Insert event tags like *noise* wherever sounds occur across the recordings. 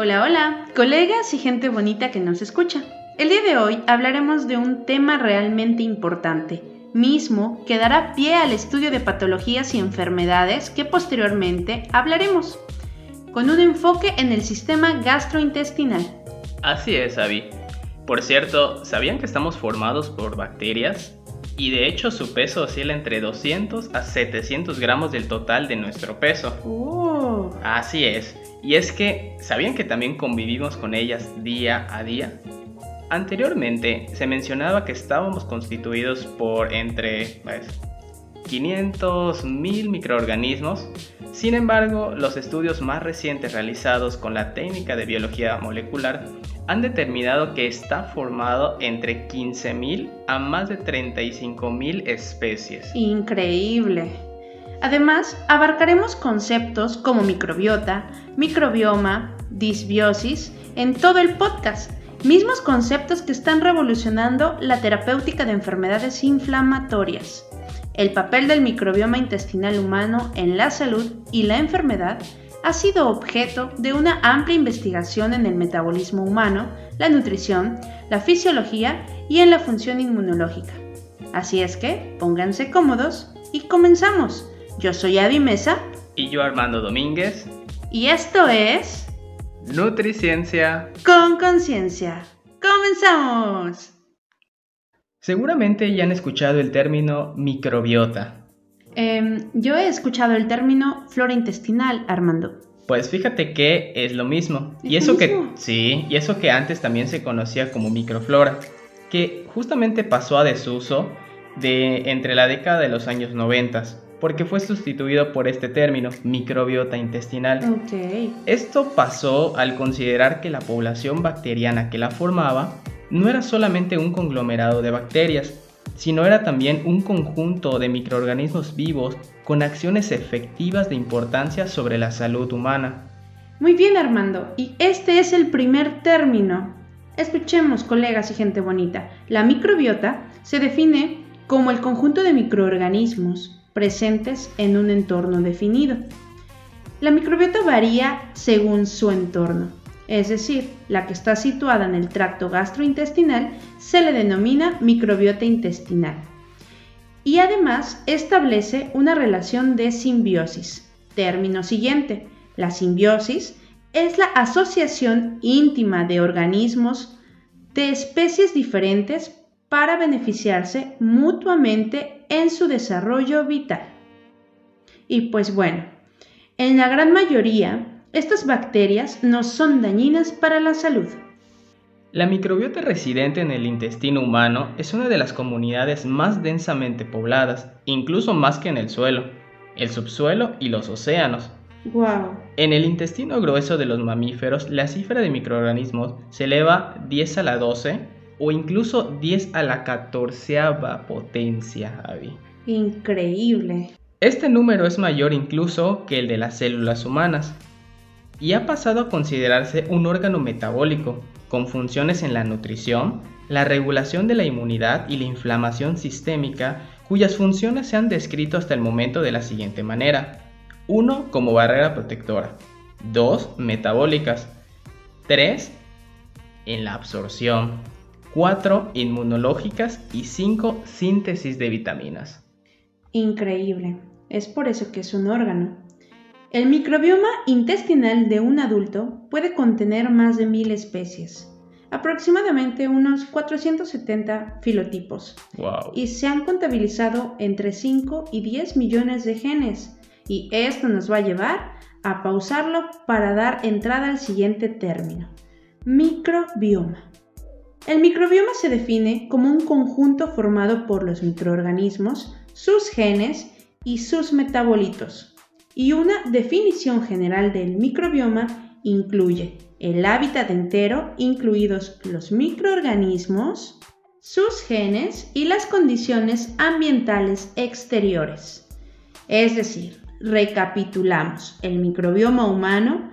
Hola, hola, colegas y gente bonita que nos escucha. El día de hoy hablaremos de un tema realmente importante, mismo que dará pie al estudio de patologías y enfermedades que posteriormente hablaremos, con un enfoque en el sistema gastrointestinal. Así es, Abby. Por cierto, ¿sabían que estamos formados por bacterias? Y de hecho su peso oscila entre 200 a 700 gramos del total de nuestro peso. Oh. Así es. Y es que, ¿sabían que también convivimos con ellas día a día? Anteriormente se mencionaba que estábamos constituidos por entre 500 mil microorganismos. Sin embargo, los estudios más recientes realizados con la técnica de biología molecular han determinado que está formado entre 15.000 a más de 35.000 especies. Increíble. Además, abarcaremos conceptos como microbiota, microbioma, disbiosis en todo el podcast, mismos conceptos que están revolucionando la terapéutica de enfermedades inflamatorias. El papel del microbioma intestinal humano en la salud y la enfermedad ha sido objeto de una amplia investigación en el metabolismo humano, la nutrición, la fisiología y en la función inmunológica. Así es que pónganse cómodos y comenzamos. Yo soy Adi Mesa. Y yo Armando Domínguez. Y esto es... Nutriciencia. Con conciencia. ¡Comenzamos! Seguramente ya han escuchado el término microbiota. Em, yo he escuchado el término flora intestinal, Armando. Pues fíjate que es lo mismo. y eso que sí, y eso que antes también se conocía como microflora, que justamente pasó a desuso de entre la década de los años 90 porque fue sustituido por este término, microbiota intestinal. Esto pasó al considerar que la población bacteriana que la formaba no era solamente un conglomerado de bacterias, sino era también un conjunto de microorganismos vivos con acciones efectivas de importancia sobre la salud humana. Muy bien, Armando, y este es el primer término. Escuchemos, colegas y gente bonita. La microbiota se define como el conjunto de microorganismos presentes en un entorno definido. La microbiota varía según su entorno, es decir, la que está situada en el tracto gastrointestinal se le denomina microbiota intestinal. Y además establece una relación de simbiosis. Término siguiente, la simbiosis es la asociación íntima de organismos de especies diferentes para beneficiarse mutuamente en su desarrollo vital. Y pues bueno, en la gran mayoría, estas bacterias no son dañinas para la salud. La microbiota residente en el intestino humano es una de las comunidades más densamente pobladas, incluso más que en el suelo, el subsuelo y los océanos. Wow. En el intestino grueso de los mamíferos, la cifra de microorganismos se eleva 10 a la 12 o incluso 10 a la 14 potencia, Javi. Increíble. Este número es mayor incluso que el de las células humanas y ha pasado a considerarse un órgano metabólico con funciones en la nutrición, la regulación de la inmunidad y la inflamación sistémica, cuyas funciones se han descrito hasta el momento de la siguiente manera. 1. Como barrera protectora. 2. Metabólicas. 3. En la absorción. 4 inmunológicas y 5 síntesis de vitaminas. Increíble. Es por eso que es un órgano. El microbioma intestinal de un adulto puede contener más de mil especies, aproximadamente unos 470 filotipos. Wow. Y se han contabilizado entre 5 y 10 millones de genes. Y esto nos va a llevar a pausarlo para dar entrada al siguiente término. Microbioma. El microbioma se define como un conjunto formado por los microorganismos, sus genes y sus metabolitos. Y una definición general del microbioma incluye el hábitat entero, incluidos los microorganismos, sus genes y las condiciones ambientales exteriores. Es decir, recapitulamos, el microbioma humano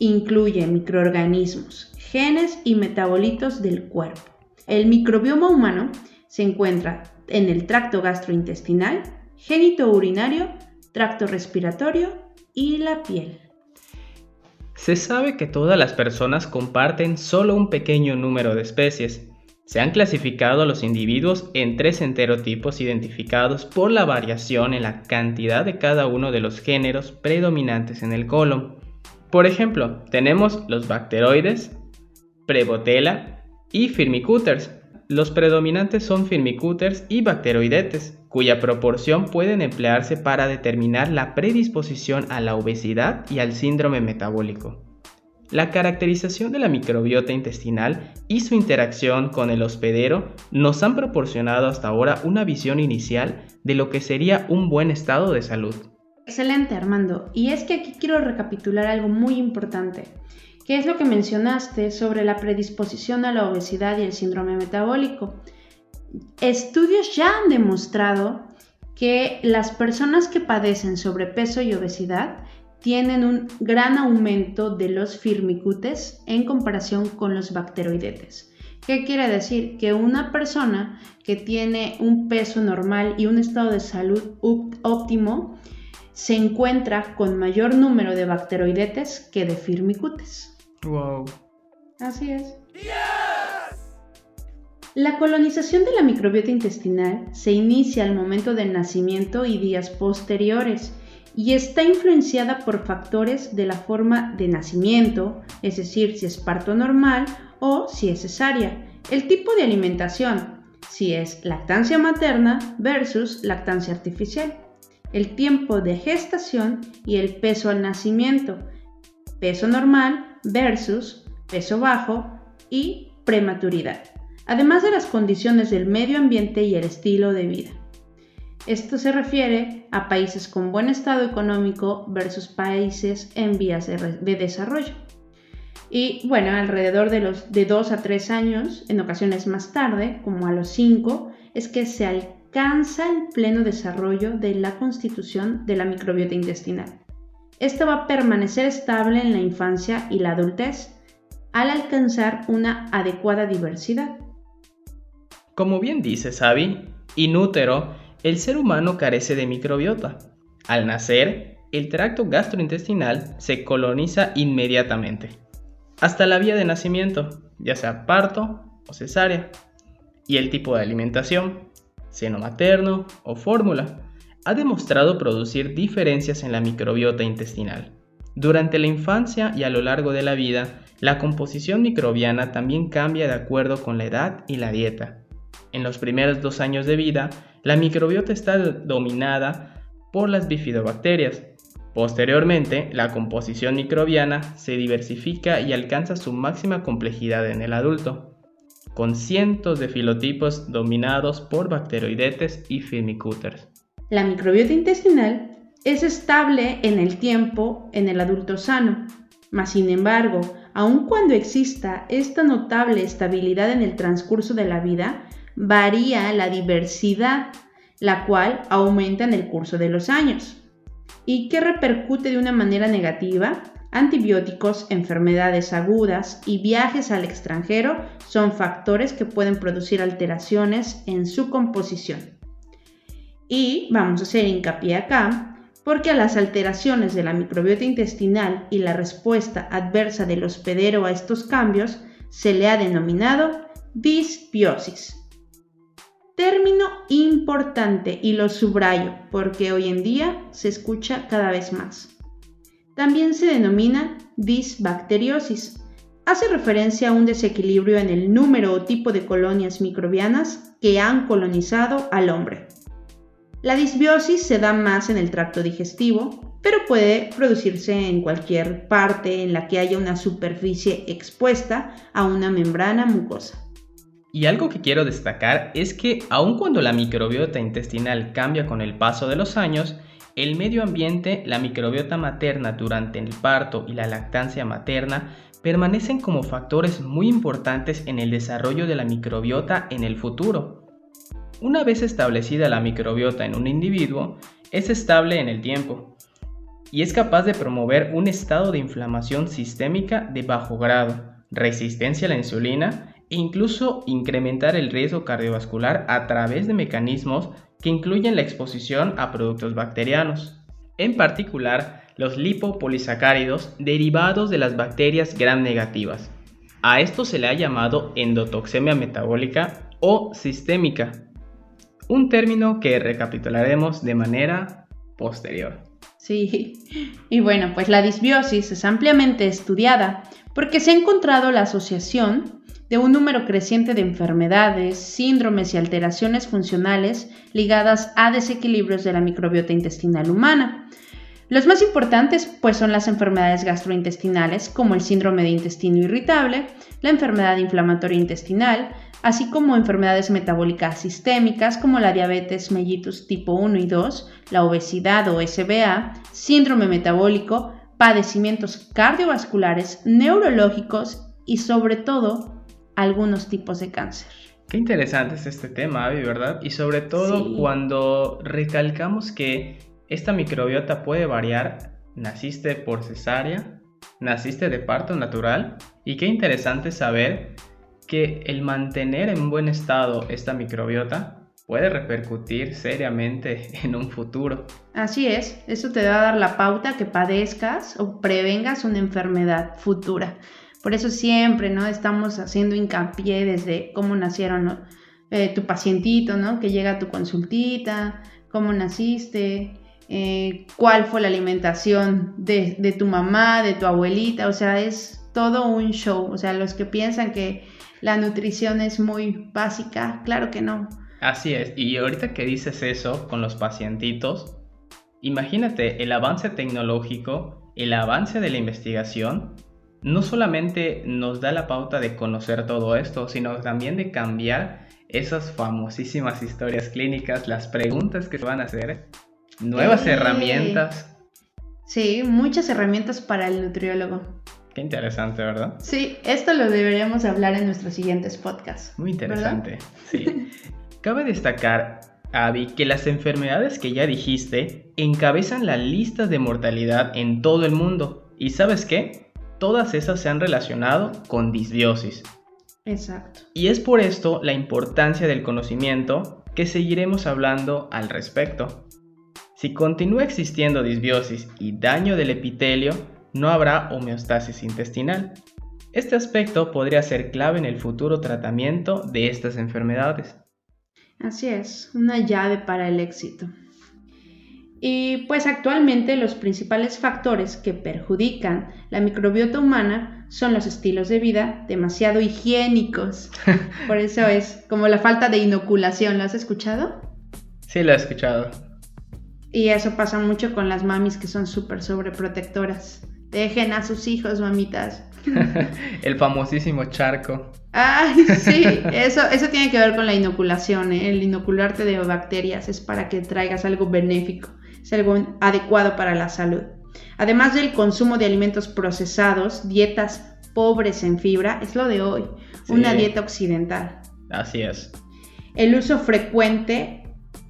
incluye microorganismos, genes y metabolitos del cuerpo. El microbioma humano se encuentra en el tracto gastrointestinal, genito urinario, tracto respiratorio y la piel. Se sabe que todas las personas comparten solo un pequeño número de especies. Se han clasificado a los individuos en tres enterotipos identificados por la variación en la cantidad de cada uno de los géneros predominantes en el colon. Por ejemplo, tenemos los bacteroides, Prebotella y Firmicuters. Los predominantes son Firmicuters y Bacteroidetes, cuya proporción pueden emplearse para determinar la predisposición a la obesidad y al síndrome metabólico. La caracterización de la microbiota intestinal y su interacción con el hospedero nos han proporcionado hasta ahora una visión inicial de lo que sería un buen estado de salud. Excelente, Armando. Y es que aquí quiero recapitular algo muy importante, que es lo que mencionaste sobre la predisposición a la obesidad y el síndrome metabólico. Estudios ya han demostrado que las personas que padecen sobrepeso y obesidad tienen un gran aumento de los firmicutes en comparación con los bacteroidetes. ¿Qué quiere decir? Que una persona que tiene un peso normal y un estado de salud óptimo se encuentra con mayor número de bacteroidetes que de firmicutes. Wow. Así es. La colonización de la microbiota intestinal se inicia al momento del nacimiento y días posteriores y está influenciada por factores de la forma de nacimiento, es decir, si es parto normal o si es cesárea, el tipo de alimentación, si es lactancia materna versus lactancia artificial, el tiempo de gestación y el peso al nacimiento, peso normal versus peso bajo y prematuridad además de las condiciones del medio ambiente y el estilo de vida. Esto se refiere a países con buen estado económico versus países en vías de, desarrollo. Y bueno, alrededor de los de 2 a 3 años, en ocasiones más tarde, como a los 5, es que se alcanza el pleno desarrollo de la constitución de la microbiota intestinal. Esta va a permanecer estable en la infancia y la adultez al alcanzar una adecuada diversidad. Como bien dice Sabi, inútero, el ser humano carece de microbiota. Al nacer, el tracto gastrointestinal se coloniza inmediatamente, hasta la vía de nacimiento, ya sea parto o cesárea, y el tipo de alimentación, seno materno o fórmula, ha demostrado producir diferencias en la microbiota intestinal. Durante la infancia y a lo largo de la vida, la composición microbiana también cambia de acuerdo con la edad y la dieta. En los primeros dos años de vida, la microbiota está dominada por las bifidobacterias. Posteriormente, la composición microbiana se diversifica y alcanza su máxima complejidad en el adulto, con cientos de filotipos dominados por bacteroidetes y firmicuters. La microbiota intestinal es estable en el tiempo en el adulto sano, mas sin embargo, aun cuando exista esta notable estabilidad en el transcurso de la vida, varía la diversidad, la cual aumenta en el curso de los años y que repercute de una manera negativa. Antibióticos, enfermedades agudas y viajes al extranjero son factores que pueden producir alteraciones en su composición. Y vamos a hacer hincapié acá porque a las alteraciones de la microbiota intestinal y la respuesta adversa del hospedero a estos cambios se le ha denominado disbiosis. Término importante y lo subrayo porque hoy en día se escucha cada vez más. También se denomina disbacteriosis. Hace referencia a un desequilibrio en el número o tipo de colonias microbianas que han colonizado al hombre. La disbiosis se da más en el tracto digestivo, pero puede producirse en cualquier parte en la que haya una superficie expuesta a una membrana mucosa. Y algo que quiero destacar es que aun cuando la microbiota intestinal cambia con el paso de los años, el medio ambiente, la microbiota materna durante el parto y la lactancia materna permanecen como factores muy importantes en el desarrollo de la microbiota en el futuro. Una vez establecida la microbiota en un individuo, es estable en el tiempo y es capaz de promover un estado de inflamación sistémica de bajo grado, resistencia a la insulina incluso incrementar el riesgo cardiovascular a través de mecanismos que incluyen la exposición a productos bacterianos. En particular, los lipopolisacáridos derivados de las bacterias gram negativas. A esto se le ha llamado endotoxemia metabólica o sistémica, un término que recapitularemos de manera posterior. Sí, y bueno, pues la disbiosis es ampliamente estudiada porque se ha encontrado la asociación de un número creciente de enfermedades, síndromes y alteraciones funcionales ligadas a desequilibrios de la microbiota intestinal humana. Los más importantes pues son las enfermedades gastrointestinales como el síndrome de intestino irritable, la enfermedad inflamatoria intestinal, así como enfermedades metabólicas sistémicas como la diabetes mellitus tipo 1 y 2, la obesidad o SBA, síndrome metabólico, padecimientos cardiovasculares, neurológicos y sobre todo algunos tipos de cáncer. Qué interesante es este tema, Avi, ¿verdad? Y sobre todo cuando recalcamos que esta microbiota puede variar. Naciste por cesárea, naciste de parto natural y qué interesante saber que el mantener en buen estado esta microbiota puede repercutir seriamente *laughs* en un futuro. Así es, eso te va a dar la pauta que padezcas o prevengas una enfermedad futura. Por eso siempre, ¿no? Estamos haciendo hincapié desde cómo nacieron eh, tu pacientito, ¿no? Que llega tu consultita, cómo naciste, eh, cuál fue la alimentación de, tu mamá, de tu abuelita, o sea, es todo un show. O sea, los que piensan que la nutrición es muy básica, claro que no. Así es, y ahorita que dices eso con los pacientitos, imagínate el avance tecnológico, el avance de la investigación, no solamente nos da la pauta de conocer todo esto, sino también de cambiar esas famosísimas historias clínicas, las preguntas que se van a hacer nuevas herramientas. Sí, muchas herramientas para el nutriólogo. Qué interesante, ¿verdad? Sí, esto lo deberíamos hablar en nuestros siguientes podcasts. Muy interesante, sí. Cabe destacar, Avi, que las enfermedades que ya dijiste encabezan la lista de mortalidad en todo el mundo. ¿Y sabes qué? Todas esas se han relacionado con disbiosis. Exacto. Y es por esto la importancia del conocimiento que seguiremos hablando al respecto. Si continúa existiendo disbiosis y daño del epitelio, no habrá homeostasis intestinal. Este aspecto podría ser clave en el futuro tratamiento de estas enfermedades. Así es, una llave para el éxito. Y pues actualmente los principales factores que perjudican la microbiota humana son los estilos de vida demasiado higiénicos. *laughs* Por eso es como la falta de inoculación. ¿Lo has escuchado? Sí, lo he escuchado. Y eso pasa mucho con las mamis que son súper sobreprotectoras. Dejen a sus hijos, mamitas. *laughs* el famosísimo charco. Ay, sí, *laughs* eso, eso tiene que ver con la inoculación. ¿eh? El inocularte de bacterias es para que traigas algo benéfico, es algo adecuado para la salud. Además del consumo de alimentos procesados, dietas pobres en fibra, es lo de hoy, una dieta occidental. Así es. El uso frecuente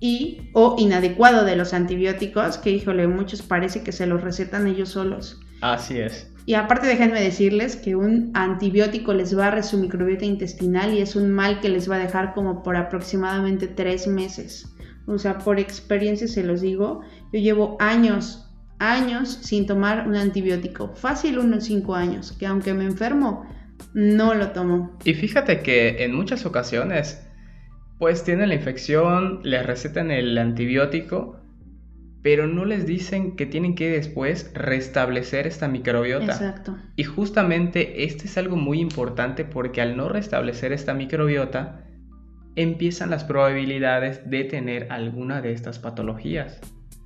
y o inadecuado de los antibióticos, que híjole, muchos parece que se los recetan ellos solos. Así es. Y aparte déjenme decirles que un antibiótico les barre su microbiota intestinal y es un mal que les va a dejar como por aproximadamente tres meses. O sea, por experiencia se los digo, yo llevo años, años sin tomar un antibiótico. Fácil unos cinco años, que aunque me enfermo, no lo tomo. Y fíjate que en muchas ocasiones pues tienen la infección, les recetan el antibiótico, pero no les dicen que tienen que después restablecer esta microbiota. Exacto. Y justamente este es algo muy importante porque al no restablecer esta microbiota, empiezan las probabilidades de tener alguna de estas patologías.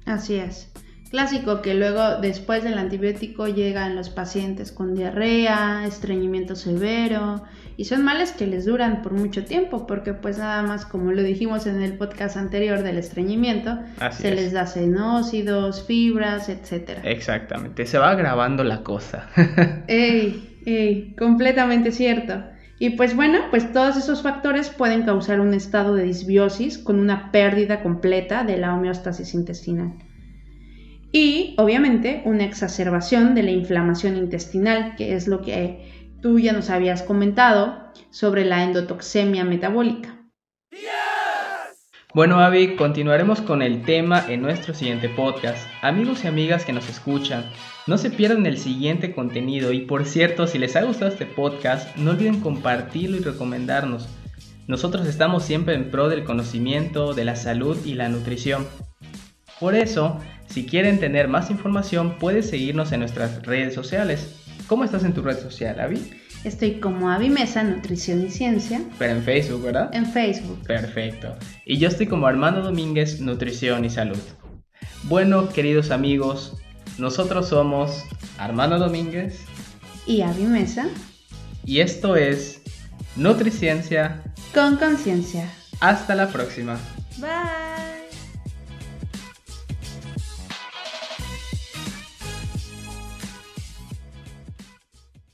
Así es. Clásico que luego después del antibiótico llegan los pacientes con diarrea, estreñimiento severo y son males que les duran por mucho tiempo porque pues nada más como lo dijimos en el podcast anterior del estreñimiento, se les da senócidos, fibras, etc. Exactamente, se va agravando la cosa. *laughs* ey, ey, completamente cierto. Y pues bueno, pues todos esos factores pueden causar un estado de disbiosis con una pérdida completa de la homeostasis intestinal y obviamente una exacerbación de la inflamación intestinal, que es lo que tú ya nos habías comentado sobre la endotoxemia metabólica. Bueno, Avi, continuaremos con el tema en nuestro siguiente podcast. Amigos y amigas que nos escuchan, no se pierdan el siguiente contenido y por cierto, si les ha gustado este podcast, no olviden compartirlo y recomendarnos. Nosotros estamos siempre en pro del conocimiento, de la salud y la nutrición. Por eso, si quieren tener más información, puedes seguirnos en nuestras redes sociales. ¿Cómo estás en tu red social, Avi? Estoy como Avi Mesa, Nutrición y Ciencia. Pero en Facebook, ¿verdad? En Facebook. Perfecto. Y yo estoy como Armando Domínguez, Nutrición y Salud. Bueno, queridos amigos, nosotros somos Armando Domínguez y Avi Mesa. Y esto es Nutriciencia con conciencia. Hasta la próxima. Bye.